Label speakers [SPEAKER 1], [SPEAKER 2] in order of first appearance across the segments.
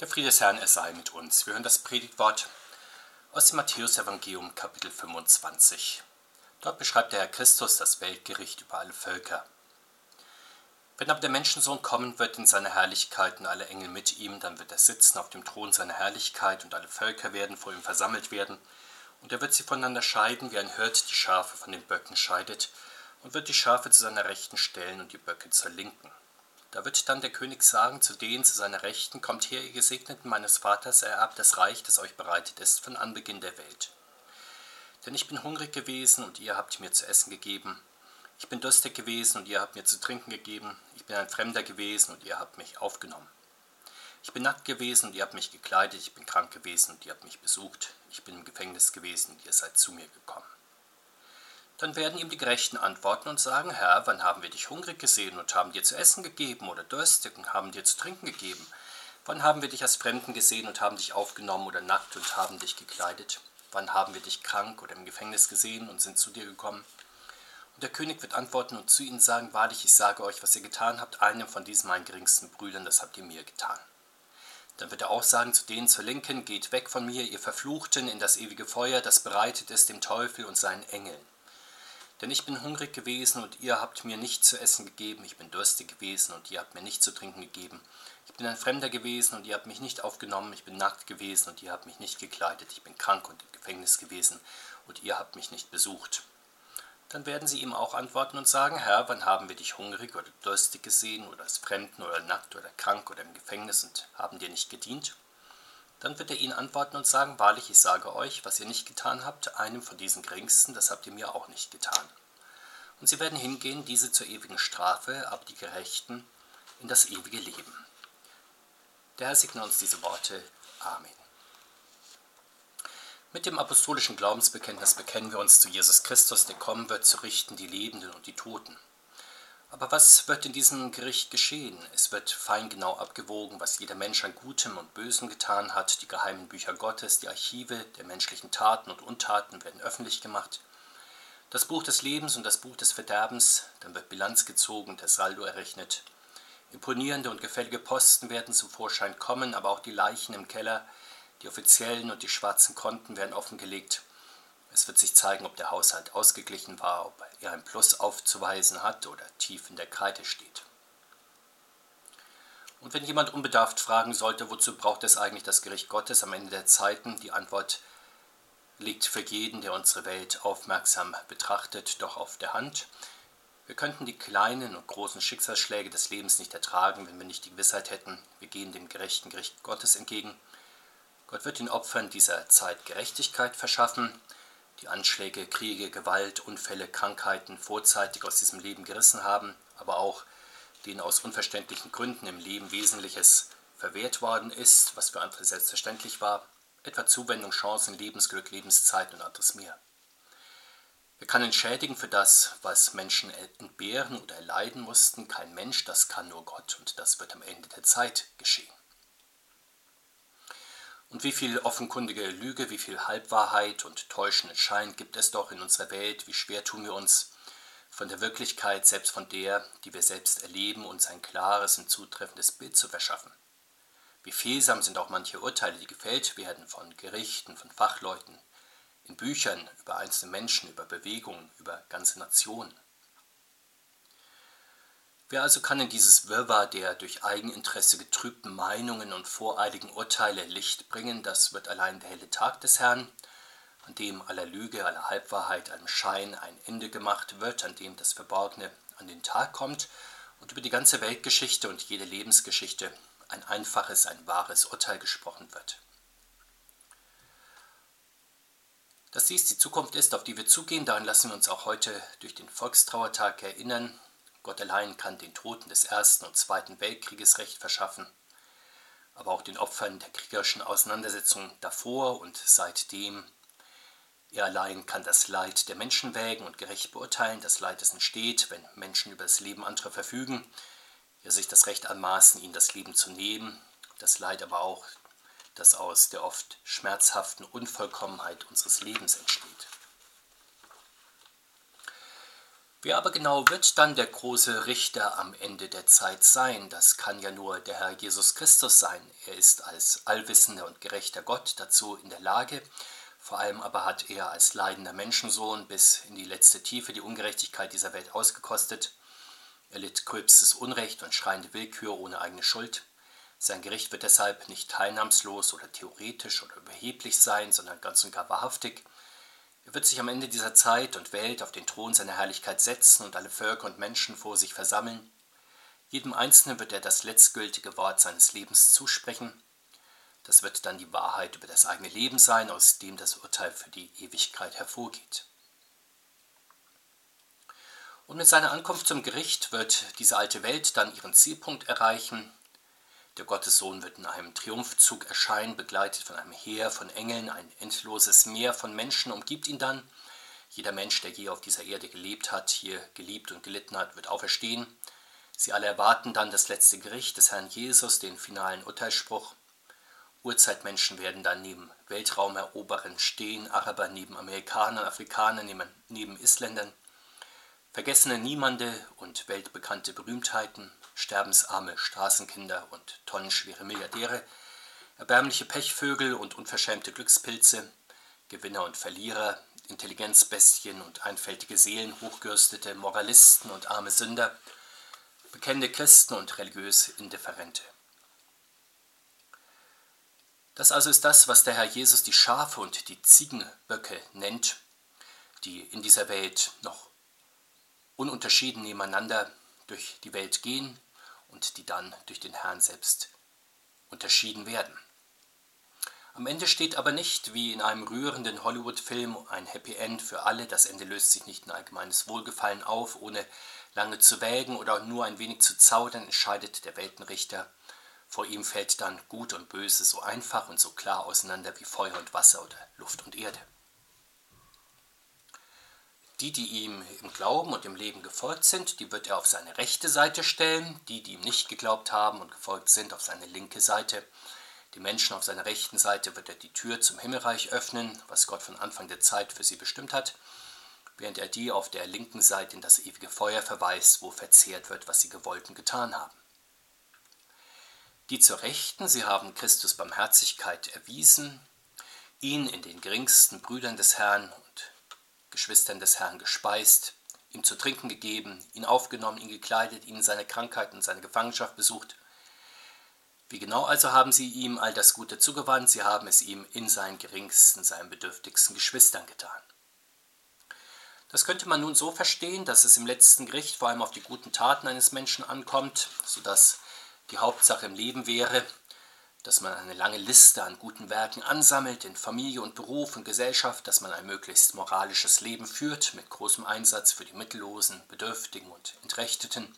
[SPEAKER 1] Der Friede des Herrn, er sei mit uns. Wir hören das Predigtwort aus dem Matthäusevangelium Kapitel 25. Dort beschreibt der Herr Christus das Weltgericht über alle Völker. Wenn aber der Menschensohn kommen wird in seiner Herrlichkeit und alle Engel mit ihm, dann wird er sitzen auf dem Thron seiner Herrlichkeit und alle Völker werden vor ihm versammelt werden. Und er wird sie voneinander scheiden, wie ein Hirt die Schafe von den Böcken scheidet, und wird die Schafe zu seiner Rechten stellen und die Böcke zur Linken. Da wird dann der König sagen zu denen zu seiner Rechten, kommt her, ihr Gesegneten meines Vaters, ererbt das Reich, das euch bereitet ist von Anbeginn der Welt. Denn ich bin hungrig gewesen und ihr habt mir zu essen gegeben. Ich bin durstig gewesen und ihr habt mir zu trinken gegeben. Ich bin ein Fremder gewesen und ihr habt mich aufgenommen. Ich bin nackt gewesen und ihr habt mich gekleidet. Ich bin krank gewesen und ihr habt mich besucht. Ich bin im Gefängnis gewesen und ihr seid zu mir gekommen. Dann werden ihm die Gerechten antworten und sagen, Herr, wann haben wir dich hungrig gesehen und haben dir zu essen gegeben oder durstig und haben dir zu trinken gegeben? Wann haben wir dich als Fremden gesehen und haben dich aufgenommen oder nackt und haben dich gekleidet? Wann haben wir dich krank oder im Gefängnis gesehen und sind zu dir gekommen? Und der König wird antworten und zu ihnen sagen, wahrlich, ich sage euch, was ihr getan habt, einem von diesen meinen geringsten Brüdern, das habt ihr mir getan. Dann wird er auch sagen zu denen zur Linken, geht weg von mir, ihr Verfluchten, in das ewige Feuer, das bereitet ist dem Teufel und seinen Engeln. Denn ich bin hungrig gewesen und ihr habt mir nicht zu essen gegeben, ich bin durstig gewesen und ihr habt mir nicht zu trinken gegeben. Ich bin ein Fremder gewesen und ihr habt mich nicht aufgenommen, ich bin nackt gewesen und ihr habt mich nicht gekleidet, ich bin krank und im Gefängnis gewesen und ihr habt mich nicht besucht. Dann werden sie ihm auch antworten und sagen, Herr, wann haben wir dich hungrig oder durstig gesehen oder als Fremden oder nackt oder krank oder im Gefängnis und haben dir nicht gedient? Dann wird er ihnen antworten und sagen, wahrlich, ich sage euch, was ihr nicht getan habt, einem von diesen Geringsten, das habt ihr mir auch nicht getan. Und sie werden hingehen, diese zur ewigen Strafe, aber die Gerechten in das ewige Leben. Der Herr segne uns diese Worte. Amen. Mit dem apostolischen Glaubensbekenntnis bekennen wir uns zu Jesus Christus, der kommen wird, zu richten die Lebenden und die Toten. Aber was wird in diesem Gericht geschehen? Es wird fein genau abgewogen, was jeder Mensch an Gutem und Bösem getan hat. Die geheimen Bücher Gottes, die Archive der menschlichen Taten und Untaten werden öffentlich gemacht. Das Buch des Lebens und das Buch des Verderbens, dann wird Bilanz gezogen, der Saldo errechnet. Imponierende und gefällige Posten werden zum Vorschein kommen, aber auch die Leichen im Keller, die offiziellen und die schwarzen Konten werden offengelegt. Es wird sich zeigen, ob der Haushalt ausgeglichen war, ob er ein Plus aufzuweisen hat oder tief in der Kreide steht. Und wenn jemand unbedarft fragen sollte, wozu braucht es eigentlich das Gericht Gottes am Ende der Zeiten, die Antwort liegt für jeden, der unsere Welt aufmerksam betrachtet, doch auf der Hand. Wir könnten die kleinen und großen Schicksalsschläge des Lebens nicht ertragen, wenn wir nicht die Gewissheit hätten, wir gehen dem gerechten Gericht Gottes entgegen. Gott wird den Opfern dieser Zeit Gerechtigkeit verschaffen die Anschläge, Kriege, Gewalt, Unfälle, Krankheiten vorzeitig aus diesem Leben gerissen haben, aber auch denen aus unverständlichen Gründen im Leben Wesentliches verwehrt worden ist, was für andere selbstverständlich war, etwa Zuwendung, Chancen, Lebensglück, Lebenszeit und anderes mehr. Wer kann entschädigen für das, was Menschen entbehren oder erleiden mussten? Kein Mensch, das kann nur Gott und das wird am Ende der Zeit geschehen. Und wie viel offenkundige Lüge, wie viel Halbwahrheit und täuschenden Schein gibt es doch in unserer Welt, wie schwer tun wir uns, von der Wirklichkeit, selbst von der, die wir selbst erleben, uns ein klares und zutreffendes Bild zu verschaffen. Wie fehlsam sind auch manche Urteile, die gefällt werden von Gerichten, von Fachleuten, in Büchern über einzelne Menschen, über Bewegungen, über ganze Nationen. Wer also kann in dieses Wirrwarr der durch Eigeninteresse getrübten Meinungen und voreiligen Urteile Licht bringen? Das wird allein der helle Tag des Herrn, an dem aller Lüge, aller Halbwahrheit, allem Schein ein Ende gemacht wird, an dem das Verborgene an den Tag kommt und über die ganze Weltgeschichte und jede Lebensgeschichte ein einfaches, ein wahres Urteil gesprochen wird. Dass dies die Zukunft ist, auf die wir zugehen, daran lassen wir uns auch heute durch den Volkstrauertag erinnern, Gott allein kann den Toten des Ersten und Zweiten Weltkrieges Recht verschaffen, aber auch den Opfern der kriegerischen Auseinandersetzungen davor und seitdem. Er allein kann das Leid der Menschen wägen und gerecht beurteilen, das Leid, das entsteht, wenn Menschen über das Leben anderer verfügen, ja sich das Recht anmaßen, ihnen das Leben zu nehmen, das Leid aber auch, das aus der oft schmerzhaften Unvollkommenheit unseres Lebens entsteht. Wer aber genau wird dann der große Richter am Ende der Zeit sein? Das kann ja nur der Herr Jesus Christus sein. Er ist als allwissender und gerechter Gott dazu in der Lage. Vor allem aber hat er als leidender Menschensohn bis in die letzte Tiefe die Ungerechtigkeit dieser Welt ausgekostet. Er litt gröbstes Unrecht und schreiende Willkür ohne eigene Schuld. Sein Gericht wird deshalb nicht teilnahmslos oder theoretisch oder überheblich sein, sondern ganz und gar wahrhaftig. Er wird sich am Ende dieser Zeit und Welt auf den Thron seiner Herrlichkeit setzen und alle Völker und Menschen vor sich versammeln. Jedem Einzelnen wird er das letztgültige Wort seines Lebens zusprechen. Das wird dann die Wahrheit über das eigene Leben sein, aus dem das Urteil für die Ewigkeit hervorgeht. Und mit seiner Ankunft zum Gericht wird diese alte Welt dann ihren Zielpunkt erreichen, der Gottessohn wird in einem Triumphzug erscheinen, begleitet von einem Heer von Engeln. Ein endloses Meer von Menschen umgibt ihn dann. Jeder Mensch, der je auf dieser Erde gelebt hat, hier geliebt und gelitten hat, wird auferstehen. Sie alle erwarten dann das letzte Gericht des Herrn Jesus, den finalen Urteilsspruch. Urzeitmenschen werden dann neben Weltraumeroberern stehen, Araber neben Amerikanern, Afrikaner neben, neben Isländern, vergessene Niemande und weltbekannte Berühmtheiten, sterbensarme Straßenkinder und tonnenschwere Milliardäre, erbärmliche Pechvögel und unverschämte Glückspilze, Gewinner und Verlierer, Intelligenzbestien und einfältige Seelen, hochgerüstete Moralisten und arme Sünder, bekennende Christen und religiös Indifferente. Das also ist das, was der Herr Jesus die Schafe und die Ziegenböcke nennt, die in dieser Welt noch ununterschieden nebeneinander durch die Welt gehen und die dann durch den Herrn selbst unterschieden werden. Am Ende steht aber nicht, wie in einem rührenden Hollywood-Film, ein Happy End für alle. Das Ende löst sich nicht in allgemeines Wohlgefallen auf, ohne lange zu wägen oder nur ein wenig zu zaudern, entscheidet der Weltenrichter. Vor ihm fällt dann Gut und Böse so einfach und so klar auseinander wie Feuer und Wasser oder Luft und Erde. Die, die ihm im Glauben und im Leben gefolgt sind, die wird er auf seine rechte Seite stellen, die, die ihm nicht geglaubt haben und gefolgt sind, auf seine linke Seite. Die Menschen auf seiner rechten Seite wird er die Tür zum Himmelreich öffnen, was Gott von Anfang der Zeit für sie bestimmt hat, während er die auf der linken Seite in das ewige Feuer verweist, wo verzehrt wird, was sie gewollt und getan haben. Die zur Rechten, sie haben Christus Barmherzigkeit erwiesen, ihn in den geringsten Brüdern des Herrn Geschwistern des Herrn gespeist, ihm zu trinken gegeben, ihn aufgenommen, ihn gekleidet, ihn in seine Krankheit und seine Gefangenschaft besucht. Wie genau also haben sie ihm all das Gute zugewandt? Sie haben es ihm in seinen geringsten, seinen bedürftigsten Geschwistern getan. Das könnte man nun so verstehen, dass es im letzten Gericht vor allem auf die guten Taten eines Menschen ankommt, sodass die Hauptsache im Leben wäre, dass man eine lange Liste an guten Werken ansammelt in Familie und Beruf und Gesellschaft, dass man ein möglichst moralisches Leben führt mit großem Einsatz für die Mittellosen, Bedürftigen und Entrechteten,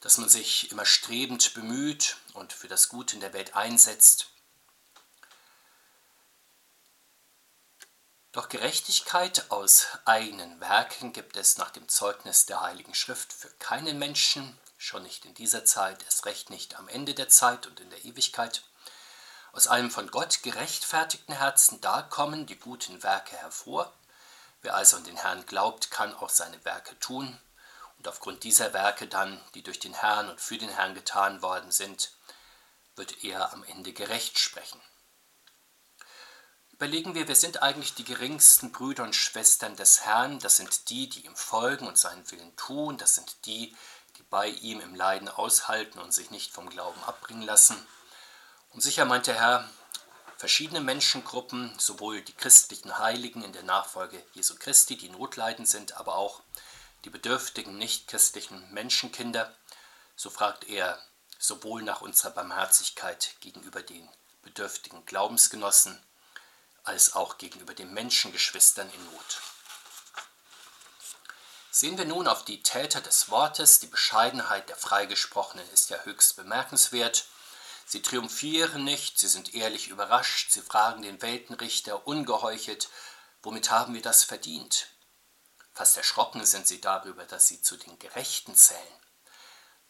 [SPEAKER 1] dass man sich immer strebend bemüht und für das Gute in der Welt einsetzt. Doch Gerechtigkeit aus eigenen Werken gibt es nach dem Zeugnis der Heiligen Schrift für keinen Menschen, schon nicht in dieser Zeit, erst recht nicht am Ende der Zeit und in der Ewigkeit. Aus einem von Gott gerechtfertigten Herzen, da kommen die guten Werke hervor. Wer also an den Herrn glaubt, kann auch seine Werke tun. Und aufgrund dieser Werke dann, die durch den Herrn und für den Herrn getan worden sind, wird er am Ende gerecht sprechen. Überlegen wir, wer sind eigentlich die geringsten Brüder und Schwestern des Herrn? Das sind die, die ihm folgen und seinen Willen tun. Das sind die, die bei ihm im Leiden aushalten und sich nicht vom Glauben abbringen lassen. Und sicher meint der Herr, verschiedene Menschengruppen, sowohl die christlichen Heiligen in der Nachfolge Jesu Christi, die notleidend sind, aber auch die bedürftigen nichtchristlichen Menschenkinder, so fragt er sowohl nach unserer Barmherzigkeit gegenüber den bedürftigen Glaubensgenossen, als auch gegenüber den Menschengeschwistern in Not. Sehen wir nun auf die Täter des Wortes, die Bescheidenheit der Freigesprochenen ist ja höchst bemerkenswert Sie triumphieren nicht, sie sind ehrlich überrascht, sie fragen den Weltenrichter ungeheuchelt, womit haben wir das verdient? Fast erschrocken sind sie darüber, dass sie zu den Gerechten zählen.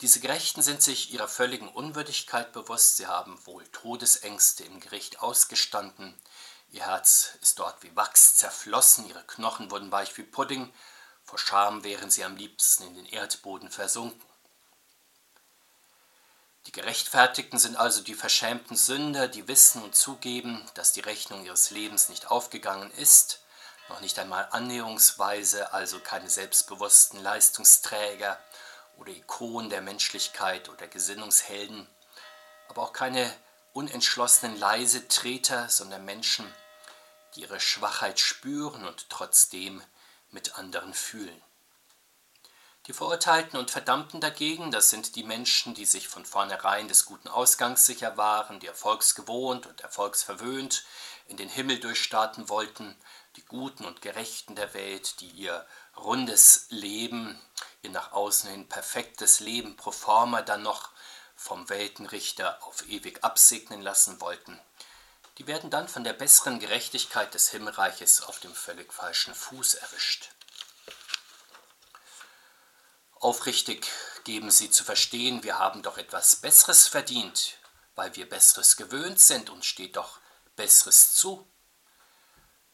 [SPEAKER 1] Diese Gerechten sind sich ihrer völligen Unwürdigkeit bewusst, sie haben wohl Todesängste im Gericht ausgestanden, ihr Herz ist dort wie Wachs zerflossen, ihre Knochen wurden weich wie Pudding, Vor Scham wären sie am liebsten in den Erdboden versunken. Die Gerechtfertigten sind also die verschämten Sünder, die wissen und zugeben, dass die Rechnung ihres Lebens nicht aufgegangen ist, noch nicht einmal annäherungsweise, also keine selbstbewussten Leistungsträger oder Ikonen der Menschlichkeit oder Gesinnungshelden, aber auch keine unentschlossenen leise Treter, sondern Menschen, die ihre Schwachheit spüren und trotzdem mit anderen fühlen. Die Verurteilten und Verdammten dagegen, das sind die Menschen, die sich von vornherein des guten Ausgangs sicher waren, die erfolgsgewohnt und erfolgsverwöhnt in den Himmel durchstarten wollten, die Guten und Gerechten der Welt, die ihr rundes Leben, ihr nach außen hin perfektes Leben pro forma dann noch vom Weltenrichter auf ewig absegnen lassen wollten, die werden dann von der besseren Gerechtigkeit des Himmelreiches auf dem völlig falschen Fuß erwischt. Aufrichtig geben sie zu verstehen, wir haben doch etwas Besseres verdient, weil wir Besseres gewöhnt sind, uns steht doch Besseres zu.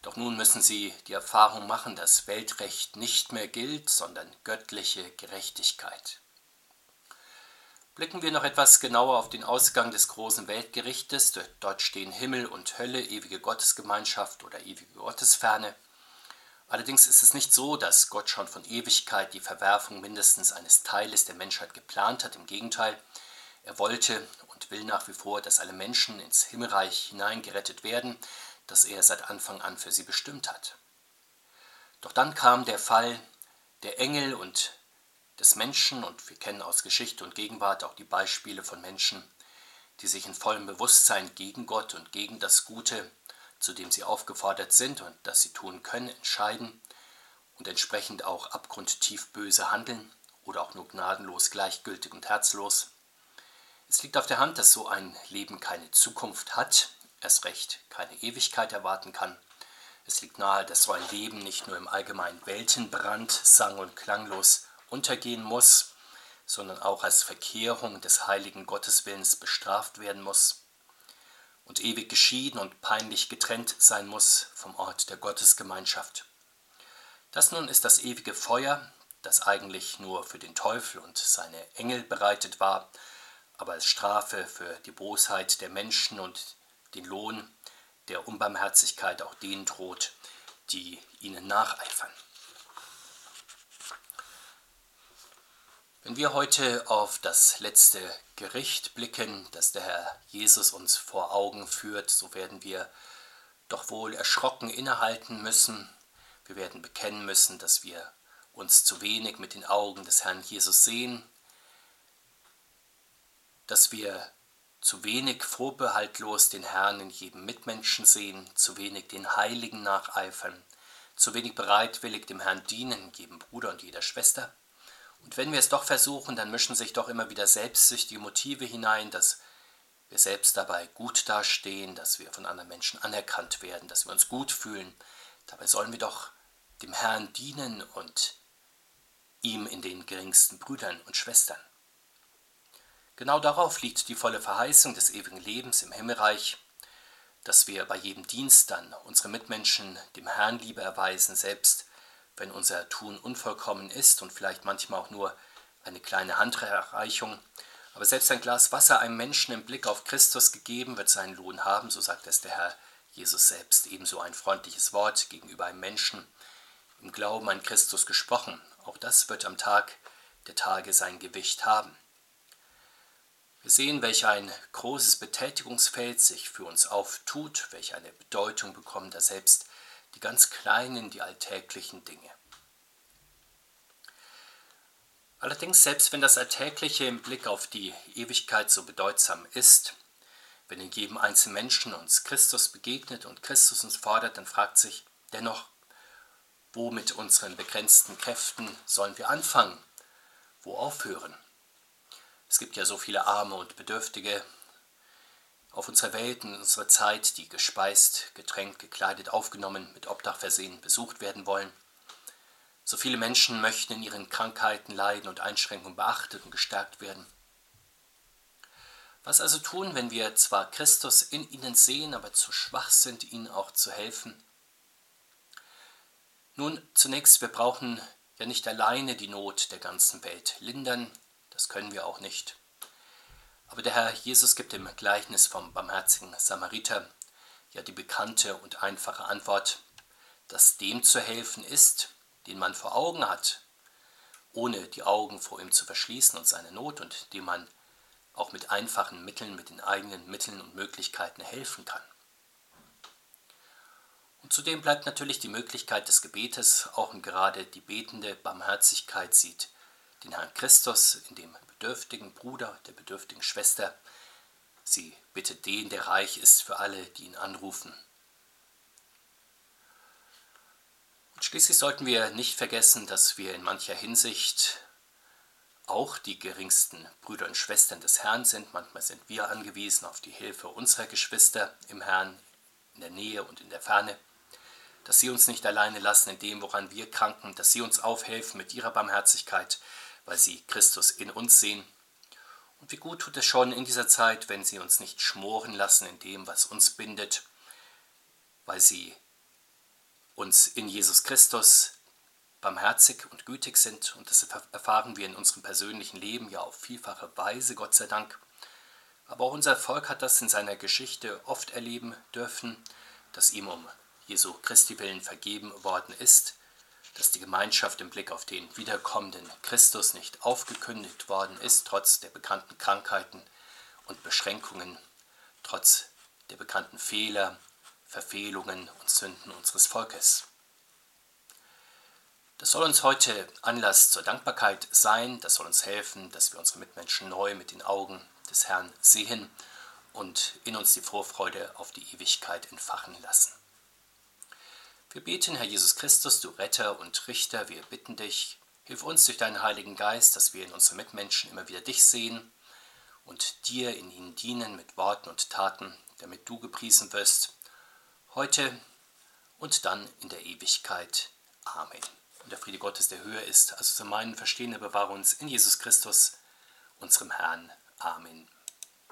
[SPEAKER 1] Doch nun müssen sie die Erfahrung machen, dass Weltrecht nicht mehr gilt, sondern göttliche Gerechtigkeit. Blicken wir noch etwas genauer auf den Ausgang des großen Weltgerichtes. Dort stehen Himmel und Hölle, ewige Gottesgemeinschaft oder ewige Gottesferne. Allerdings ist es nicht so, dass Gott schon von Ewigkeit die Verwerfung mindestens eines Teiles der Menschheit geplant hat. Im Gegenteil, er wollte und will nach wie vor, dass alle Menschen ins Himmelreich hineingerettet werden, das er seit Anfang an für sie bestimmt hat. Doch dann kam der Fall der Engel und des Menschen, und wir kennen aus Geschichte und Gegenwart auch die Beispiele von Menschen, die sich in vollem Bewusstsein gegen Gott und gegen das Gute zu dem sie aufgefordert sind und das sie tun können, entscheiden und entsprechend auch abgrundtief böse handeln oder auch nur gnadenlos gleichgültig und herzlos. Es liegt auf der Hand, dass so ein Leben keine Zukunft hat, erst recht keine Ewigkeit erwarten kann. Es liegt nahe, dass so ein Leben nicht nur im allgemeinen Weltenbrand sang- und klanglos untergehen muss, sondern auch als Verkehrung des heiligen Gotteswillens bestraft werden muss und ewig geschieden und peinlich getrennt sein muss vom Ort der Gottesgemeinschaft. Das nun ist das ewige Feuer, das eigentlich nur für den Teufel und seine Engel bereitet war, aber als Strafe für die Bosheit der Menschen und den Lohn der Unbarmherzigkeit auch denen droht, die ihnen nacheifern. Wenn wir heute auf das letzte Gericht blicken, das der Herr Jesus uns vor Augen führt, so werden wir doch wohl erschrocken innehalten müssen. Wir werden bekennen müssen, dass wir uns zu wenig mit den Augen des Herrn Jesus sehen, dass wir zu wenig vorbehaltlos den Herrn in jedem Mitmenschen sehen, zu wenig den Heiligen nacheifern, zu wenig bereitwillig dem Herrn dienen, jedem Bruder und jeder Schwester. Und wenn wir es doch versuchen, dann mischen sich doch immer wieder selbstsüchtige Motive hinein, dass wir selbst dabei gut dastehen, dass wir von anderen Menschen anerkannt werden, dass wir uns gut fühlen. Dabei sollen wir doch dem Herrn dienen und ihm in den geringsten Brüdern und Schwestern. Genau darauf liegt die volle Verheißung des ewigen Lebens im Himmelreich, dass wir bei jedem Dienst dann unsere Mitmenschen dem Herrn Liebe erweisen, selbst wenn unser Tun unvollkommen ist und vielleicht manchmal auch nur eine kleine Handreichung. Aber selbst ein Glas Wasser einem Menschen im Blick auf Christus gegeben wird seinen Lohn haben, so sagt es der Herr Jesus selbst. Ebenso ein freundliches Wort gegenüber einem Menschen im Glauben an Christus gesprochen. Auch das wird am Tag der Tage sein Gewicht haben. Wir sehen, welch ein großes Betätigungsfeld sich für uns auftut, welche eine Bedeutung bekommen da selbst die ganz kleinen, die alltäglichen Dinge. Allerdings, selbst wenn das Alltägliche im Blick auf die Ewigkeit so bedeutsam ist, wenn in jedem einzelnen Menschen uns Christus begegnet und Christus uns fordert, dann fragt sich dennoch, wo mit unseren begrenzten Kräften sollen wir anfangen? Wo aufhören? Es gibt ja so viele Arme und Bedürftige, auf unserer Welt, in unserer Zeit, die gespeist, getränkt, gekleidet, aufgenommen, mit Obdach versehen, besucht werden wollen. So viele Menschen möchten in ihren Krankheiten, Leiden und Einschränkungen beachtet und gestärkt werden. Was also tun, wenn wir zwar Christus in ihnen sehen, aber zu schwach sind, ihnen auch zu helfen? Nun, zunächst, wir brauchen ja nicht alleine die Not der ganzen Welt lindern, das können wir auch nicht. Aber der Herr Jesus gibt im Gleichnis vom barmherzigen Samariter ja die bekannte und einfache Antwort, dass dem zu helfen ist, den man vor Augen hat, ohne die Augen vor ihm zu verschließen und seine Not und dem man auch mit einfachen Mitteln, mit den eigenen Mitteln und Möglichkeiten helfen kann. Und zudem bleibt natürlich die Möglichkeit des Gebetes, auch und gerade die betende Barmherzigkeit sieht den Herrn Christus in dem bedürftigen Bruder, der bedürftigen Schwester. Sie bittet den, der reich ist, für alle, die ihn anrufen. Und schließlich sollten wir nicht vergessen, dass wir in mancher Hinsicht auch die geringsten Brüder und Schwestern des Herrn sind. Manchmal sind wir angewiesen auf die Hilfe unserer Geschwister im Herrn, in der Nähe und in der Ferne. Dass sie uns nicht alleine lassen in dem, woran wir kranken, dass sie uns aufhelfen mit ihrer Barmherzigkeit, weil sie Christus in uns sehen. Und wie gut tut es schon in dieser Zeit, wenn sie uns nicht schmoren lassen in dem, was uns bindet, weil sie uns in Jesus Christus barmherzig und gütig sind. Und das erfahren wir in unserem persönlichen Leben ja auf vielfache Weise, Gott sei Dank. Aber auch unser Volk hat das in seiner Geschichte oft erleben dürfen, dass ihm um Jesu Christi willen vergeben worden ist, dass die Gemeinschaft im Blick auf den wiederkommenden Christus nicht aufgekündigt worden ist, trotz der bekannten Krankheiten und Beschränkungen, trotz der bekannten Fehler, Verfehlungen und Sünden unseres Volkes. Das soll uns heute Anlass zur Dankbarkeit sein, das soll uns helfen, dass wir unsere Mitmenschen neu mit den Augen des Herrn sehen und in uns die Vorfreude auf die Ewigkeit entfachen lassen. Wir beten, Herr Jesus Christus, du Retter und Richter, wir bitten dich, hilf uns durch deinen Heiligen Geist, dass wir in unseren Mitmenschen immer wieder dich sehen und dir in ihnen dienen mit Worten und Taten, damit du gepriesen wirst, heute und dann in der Ewigkeit. Amen. Und der Friede Gottes, der höher ist, also zu meinen Verstehen, bewahre uns in Jesus Christus, unserem Herrn. Amen.